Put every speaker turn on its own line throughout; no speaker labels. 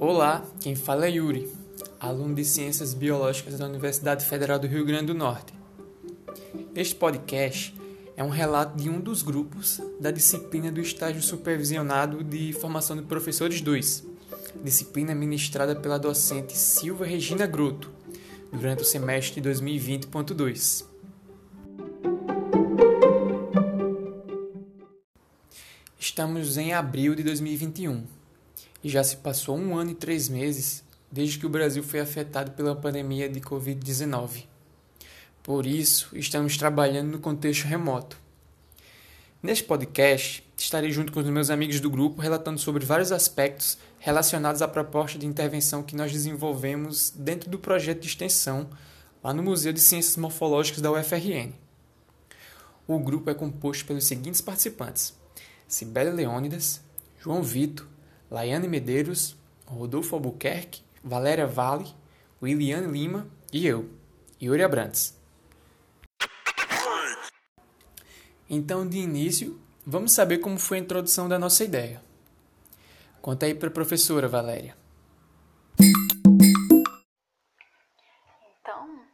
Olá, quem fala é Yuri, aluno de Ciências Biológicas da Universidade Federal do Rio Grande do Norte. Este podcast é um relato de um dos grupos da disciplina do estágio supervisionado de formação de professores 2, disciplina ministrada pela docente Silva Regina Groto, durante o semestre de 2020.2. Estamos em abril de 2021 e já se passou um ano e três meses desde que o Brasil foi afetado pela pandemia de Covid-19. Por isso, estamos trabalhando no contexto remoto. Neste podcast, estarei junto com os meus amigos do grupo relatando sobre vários aspectos relacionados à proposta de intervenção que nós desenvolvemos dentro do projeto de extensão lá no Museu de Ciências Morfológicas da UFRN. O grupo é composto pelos seguintes participantes: Cibele Leônidas, João Vitor, Laiane Medeiros, Rodolfo Albuquerque, Valéria Vale, Williane Lima e eu, Yuri Abrantes. Então, de início, vamos saber como foi a introdução da nossa ideia. Conta aí para a professora Valéria.
Então,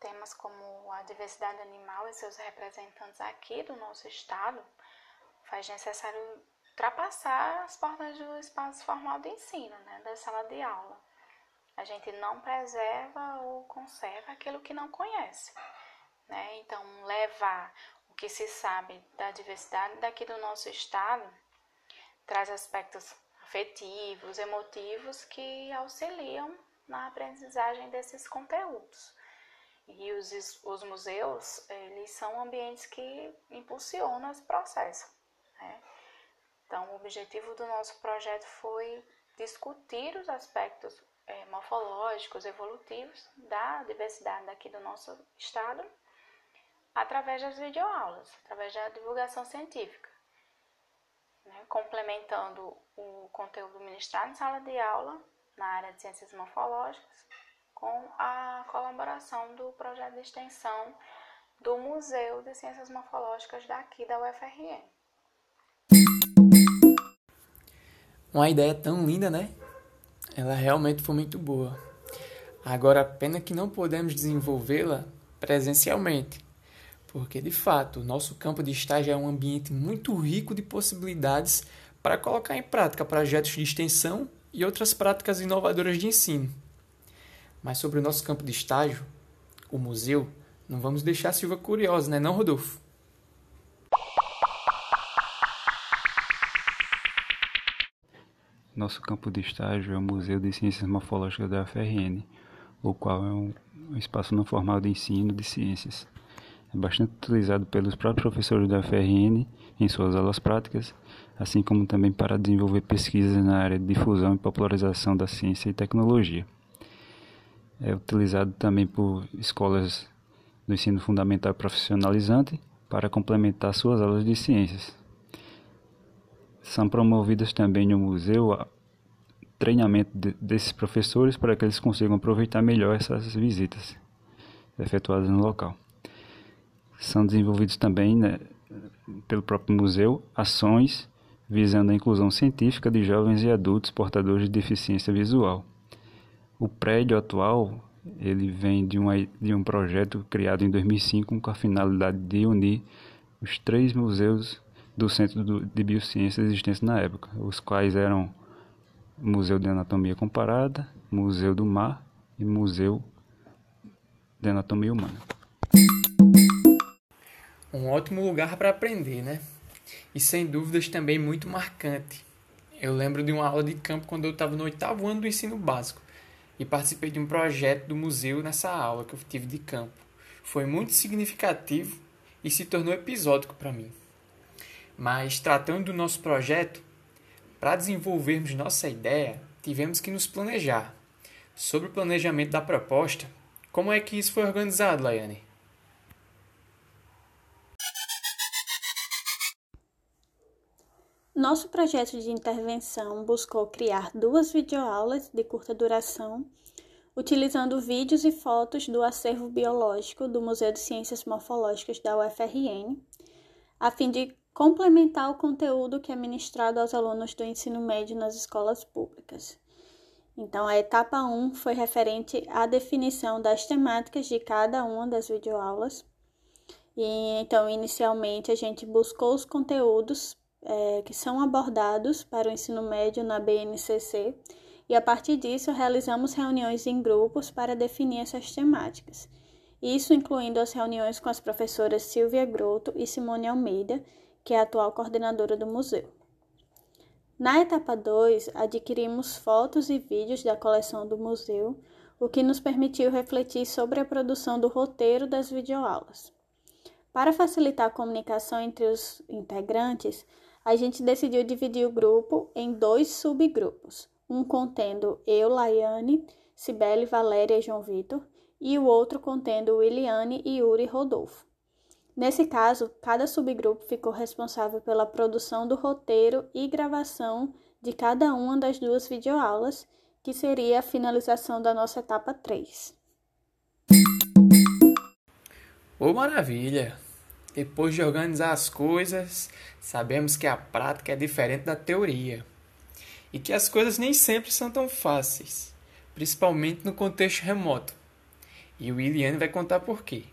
temas como a diversidade animal e seus representantes aqui do nosso estado faz necessário ultrapassar as portas do espaço formal de ensino, né, da sala de aula. A gente não preserva ou conserva aquilo que não conhece. Né? Então, levar o que se sabe da diversidade daqui do nosso estado traz aspectos afetivos, emotivos que auxiliam na aprendizagem desses conteúdos. E os, os museus, eles são ambientes que impulsionam esse processo. Né? Então, o objetivo do nosso projeto foi discutir os aspectos é, morfológicos, evolutivos da diversidade daqui do nosso estado através das videoaulas, através da divulgação científica, né? complementando o conteúdo ministrado em sala de aula na área de ciências morfológicas com a colaboração do projeto de extensão do Museu de Ciências Morfológicas daqui da UFRN.
Uma ideia tão linda, né? Ela realmente foi muito boa. Agora, pena que não podemos desenvolvê-la presencialmente, porque de fato o nosso campo de estágio é um ambiente muito rico de possibilidades para colocar em prática projetos de extensão e outras práticas inovadoras de ensino. Mas sobre o nosso campo de estágio, o museu, não vamos deixar a Silva curiosa, né, não, Rodolfo?
Nosso campo de estágio é o Museu de Ciências Morfológicas da UFRN, o qual é um espaço não formal de ensino de ciências. É bastante utilizado pelos próprios professores da UFRN em suas aulas práticas, assim como também para desenvolver pesquisas na área de difusão e popularização da ciência e tecnologia. É utilizado também por escolas do ensino fundamental profissionalizante para complementar suas aulas de ciências. São promovidas também no museu treinamento de, desses professores para que eles consigam aproveitar melhor essas visitas efetuadas no local. São desenvolvidos também né, pelo próprio museu ações visando a inclusão científica de jovens e adultos portadores de deficiência visual. O prédio atual ele vem de, uma, de um projeto criado em 2005 com a finalidade de unir os três museus do Centro de Biociências existentes na época, os quais eram Museu de Anatomia Comparada, Museu do Mar e Museu de Anatomia Humana.
Um ótimo lugar para aprender, né? E sem dúvidas também muito marcante. Eu lembro de uma aula de campo quando eu estava no oitavo ano do ensino básico e participei de um projeto do museu nessa aula que eu tive de campo. Foi muito significativo e se tornou episódico para mim. Mas tratando do nosso projeto, para desenvolvermos nossa ideia, tivemos que nos planejar. Sobre o planejamento da proposta, como é que isso foi organizado, Laiane?
Nosso projeto de intervenção buscou criar duas videoaulas de curta duração, utilizando vídeos e fotos do acervo biológico do Museu de Ciências Morfológicas da UFRN, a fim de complementar o conteúdo que é ministrado aos alunos do ensino médio nas escolas públicas. Então, a etapa 1 foi referente à definição das temáticas de cada uma das videoaulas. E, então, inicialmente, a gente buscou os conteúdos é, que são abordados para o ensino médio na BNCC e, a partir disso, realizamos reuniões em grupos para definir essas temáticas. Isso incluindo as reuniões com as professoras Silvia Groto e Simone Almeida, que é a atual coordenadora do museu. Na etapa 2, adquirimos fotos e vídeos da coleção do museu, o que nos permitiu refletir sobre a produção do roteiro das videoaulas. Para facilitar a comunicação entre os integrantes, a gente decidiu dividir o grupo em dois subgrupos, um contendo eu, Laiane, Cibele, Valéria e João Vitor, e o outro contendo Williane e Yuri Rodolfo. Nesse caso, cada subgrupo ficou responsável pela produção do roteiro e gravação de cada uma das duas videoaulas, que seria a finalização da nossa etapa 3.
Ô oh, maravilha! Depois de organizar as coisas, sabemos que a prática é diferente da teoria e que as coisas nem sempre são tão fáceis, principalmente no contexto remoto. E o Williane vai contar por quê.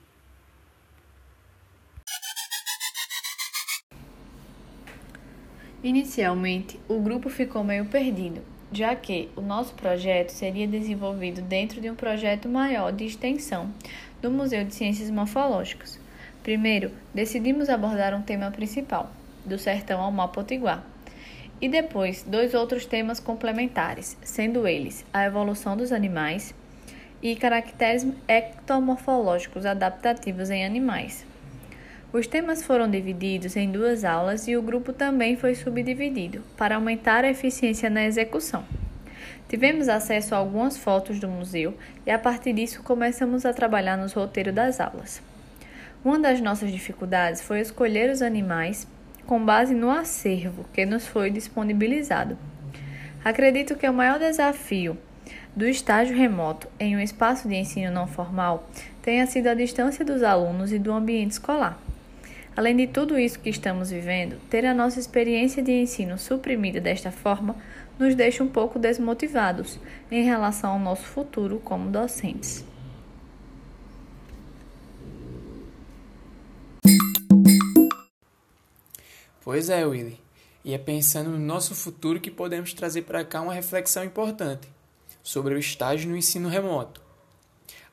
Inicialmente, o grupo ficou meio perdido, já que o nosso projeto seria desenvolvido dentro de um projeto maior de extensão do Museu de Ciências Morfológicas. Primeiro, decidimos abordar um tema principal, do sertão ao mar e depois dois outros temas complementares, sendo eles a evolução dos animais e caracteres ectomorfológicos adaptativos em animais. Os temas foram divididos em duas aulas e o grupo também foi subdividido, para aumentar a eficiência na execução. Tivemos acesso a algumas fotos do museu e a partir disso começamos a trabalhar nos roteiros das aulas. Uma das nossas dificuldades foi escolher os animais com base no acervo que nos foi disponibilizado. Acredito que o maior desafio do estágio remoto em um espaço de ensino não formal tenha sido a distância dos alunos e do ambiente escolar. Além de tudo isso que estamos vivendo, ter a nossa experiência de ensino suprimida desta forma nos deixa um pouco desmotivados em relação ao nosso futuro como docentes.
Pois é, Willy. E é pensando no nosso futuro que podemos trazer para cá uma reflexão importante sobre o estágio no ensino remoto.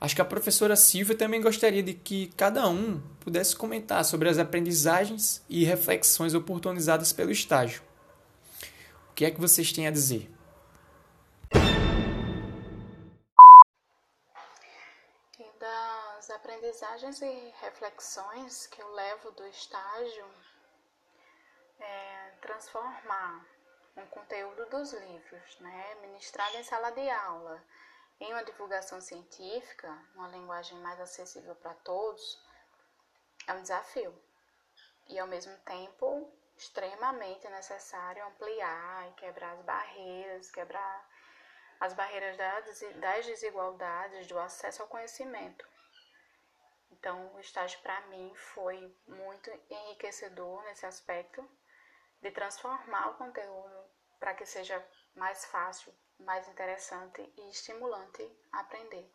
Acho que a professora Silvia também gostaria de que cada um pudesse comentar sobre as aprendizagens e reflexões oportunizadas pelo estágio. O que é que vocês têm a dizer?
E das aprendizagens e reflexões que eu levo do estágio é transformar um conteúdo dos livros, né, ministrado em sala de aula, em uma divulgação científica, uma linguagem mais acessível para todos, é um desafio. E ao mesmo tempo extremamente necessário ampliar e quebrar as barreiras, quebrar as barreiras das desigualdades do acesso ao conhecimento. Então, o estágio para mim foi muito enriquecedor nesse aspecto de transformar o conteúdo para que seja mais fácil, mais interessante e estimulante aprender.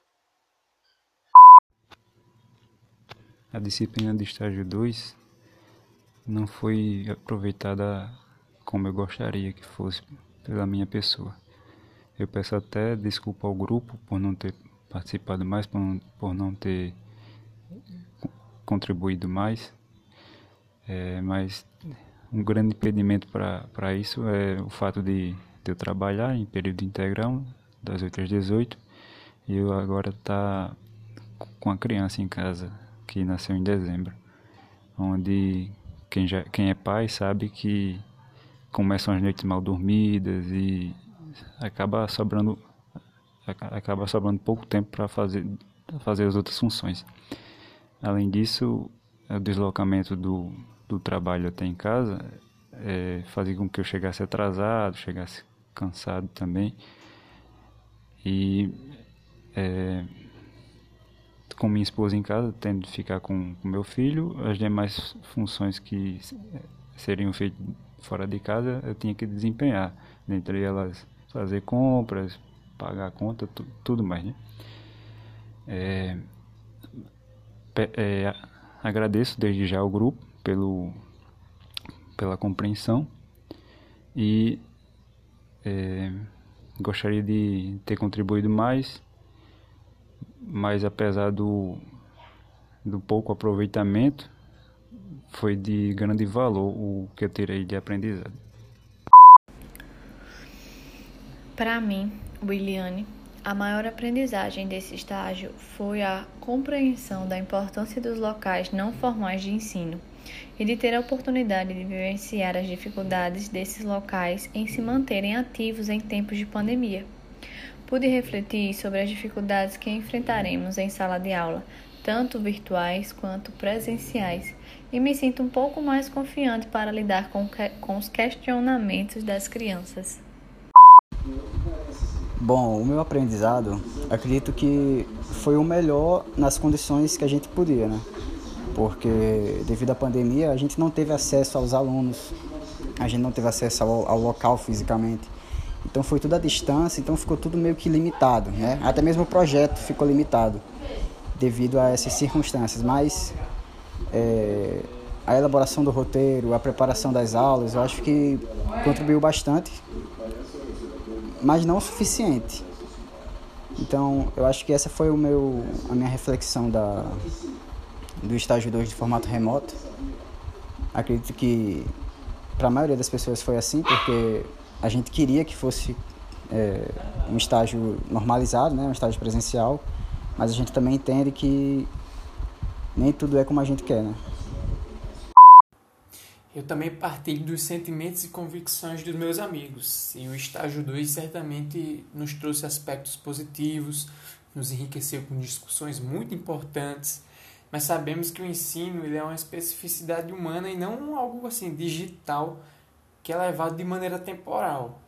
A disciplina de estágio 2 não foi aproveitada como eu gostaria que fosse pela minha pessoa. Eu peço até desculpa ao grupo por não ter participado mais, por não, por não ter contribuído mais, é, mas um grande impedimento para isso é o fato de, de, eu trabalhar em período integral, das 8 às 18, e eu agora tá com a criança em casa, que nasceu em dezembro, onde quem, já, quem é pai sabe que começam as noites mal dormidas e acaba sobrando acaba sobrando pouco tempo para fazer fazer as outras funções. Além disso, o deslocamento do do trabalho até em casa é, fazia com que eu chegasse atrasado, chegasse cansado também. E é, com minha esposa em casa, tendo de ficar com, com meu filho, as demais funções que seriam feitas fora de casa eu tinha que desempenhar. Dentre elas, fazer compras, pagar a conta, tu, tudo mais, né? É, é, agradeço desde já ao grupo pelo, pela compreensão e é, gostaria de ter contribuído mais, mas apesar do, do pouco aproveitamento, foi de grande valor o que eu tirei de aprendizado.
Para mim, Williane, a maior aprendizagem desse estágio foi a compreensão da importância dos locais não formais de ensino e de ter a oportunidade de vivenciar as dificuldades desses locais em se manterem ativos em tempos de pandemia. Pude refletir sobre as dificuldades que enfrentaremos em sala de aula, tanto virtuais quanto presenciais, e me sinto um pouco mais confiante para lidar com, com os questionamentos das crianças.
Bom, o meu aprendizado, acredito que foi o melhor nas condições que a gente podia, né? Porque devido à pandemia a gente não teve acesso aos alunos, a gente não teve acesso ao, ao local fisicamente. Então foi tudo à distância, então ficou tudo meio que limitado, né? Até mesmo o projeto ficou limitado devido a essas circunstâncias, mas é, a elaboração do roteiro, a preparação das aulas, eu acho que contribuiu bastante mas não o suficiente. Então, eu acho que essa foi o meu, a minha reflexão da, do estágio 2 de formato remoto. Acredito que para a maioria das pessoas foi assim, porque a gente queria que fosse é, um estágio normalizado, né, um estágio presencial, mas a gente também entende que nem tudo é como a gente quer, né?
Eu também partilho dos sentimentos e convicções dos meus amigos, e o estágio 2 certamente nos trouxe aspectos positivos, nos enriqueceu com discussões muito importantes, mas sabemos que o ensino ele é uma especificidade humana e não algo assim digital que é levado de maneira temporal.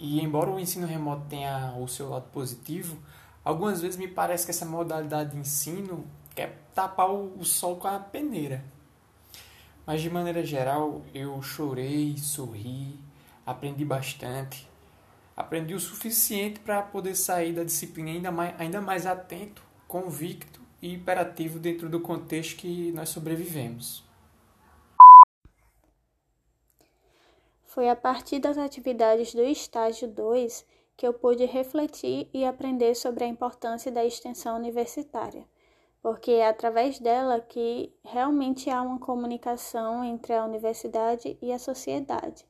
E embora o ensino remoto tenha o seu lado positivo, algumas vezes me parece que essa modalidade de ensino quer tapar o sol com a peneira. Mas de maneira geral, eu chorei, sorri, aprendi bastante. Aprendi o suficiente para poder sair da disciplina ainda mais, ainda mais atento, convicto e hiperativo dentro do contexto que nós sobrevivemos.
Foi a partir das atividades do estágio 2 que eu pude refletir e aprender sobre a importância da extensão universitária porque é através dela que realmente há uma comunicação entre a universidade e a sociedade.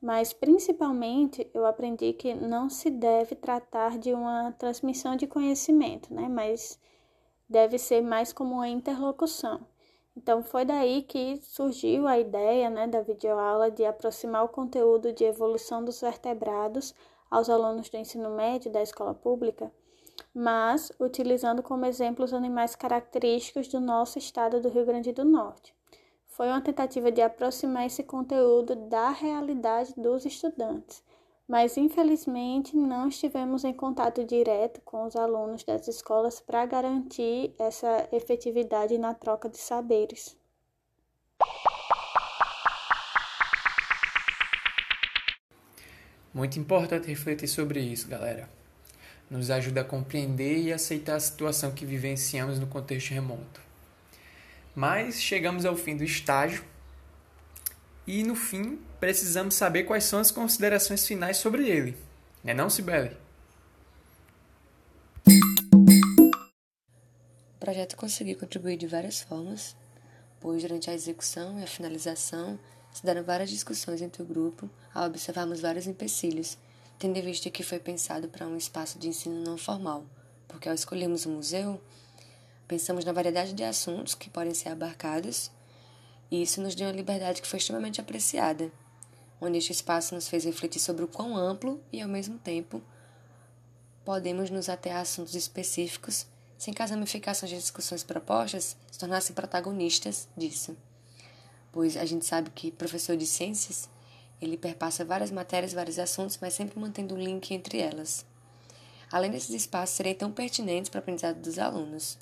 Mas principalmente eu aprendi que não se deve tratar de uma transmissão de conhecimento, né? Mas deve ser mais como uma interlocução. Então foi daí que surgiu a ideia, né, da videoaula de aproximar o conteúdo de evolução dos vertebrados aos alunos do ensino médio da escola pública mas utilizando como exemplos animais característicos do nosso estado do Rio Grande do Norte. Foi uma tentativa de aproximar esse conteúdo da realidade dos estudantes, mas infelizmente não estivemos em contato direto com os alunos das escolas para garantir essa efetividade na troca de saberes.
Muito importante refletir sobre isso, galera nos ajuda a compreender e aceitar a situação que vivenciamos no contexto remoto. Mas chegamos ao fim do estágio e no fim precisamos saber quais são as considerações finais sobre ele. Não é não, Sibeli?
O projeto conseguiu contribuir de várias formas, pois durante a execução e a finalização se deram várias discussões entre o grupo ao observarmos vários empecilhos tendo em vista que foi pensado para um espaço de ensino não formal, porque ao escolhermos o museu, pensamos na variedade de assuntos que podem ser abarcados, e isso nos deu uma liberdade que foi extremamente apreciada, onde este espaço nos fez refletir sobre o quão amplo e, ao mesmo tempo, podemos nos ater a assuntos específicos sem que as ramificações de discussões propostas se tornassem protagonistas disso. Pois a gente sabe que professor de ciências ele perpassa várias matérias, vários assuntos, mas sempre mantendo um link entre elas. Além desses espaços serem tão pertinentes para o aprendizado dos alunos.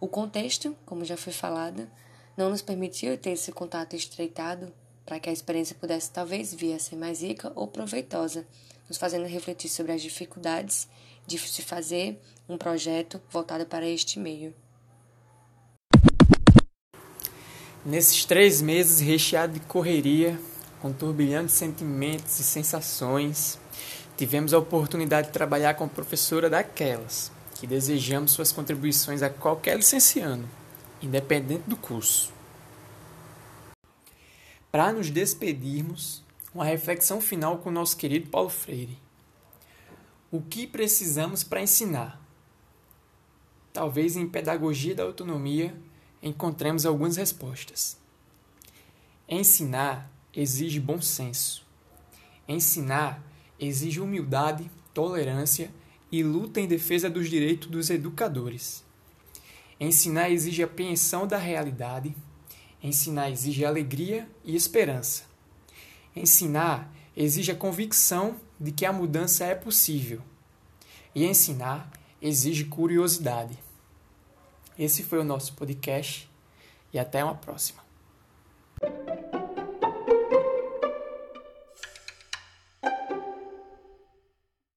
O contexto, como já foi falado, não nos permitiu ter esse contato estreitado para que a experiência pudesse talvez vir a ser mais rica ou proveitosa, nos fazendo refletir sobre as dificuldades de se fazer um projeto voltado para este meio.
Nesses três meses recheados de correria, com turbilhão de sentimentos e sensações, tivemos a oportunidade de trabalhar com a professora daquelas que desejamos suas contribuições a qualquer licenciando, independente do curso. Para nos despedirmos, uma reflexão final com o nosso querido Paulo Freire. O que precisamos para ensinar? Talvez em Pedagogia da Autonomia encontremos algumas respostas. Ensinar exige bom senso. Ensinar exige humildade, tolerância e luta em defesa dos direitos dos educadores. Ensinar exige apreensão da realidade. Ensinar exige alegria e esperança. Ensinar exige a convicção de que a mudança é possível. E ensinar exige curiosidade. Esse foi o nosso podcast e até uma próxima.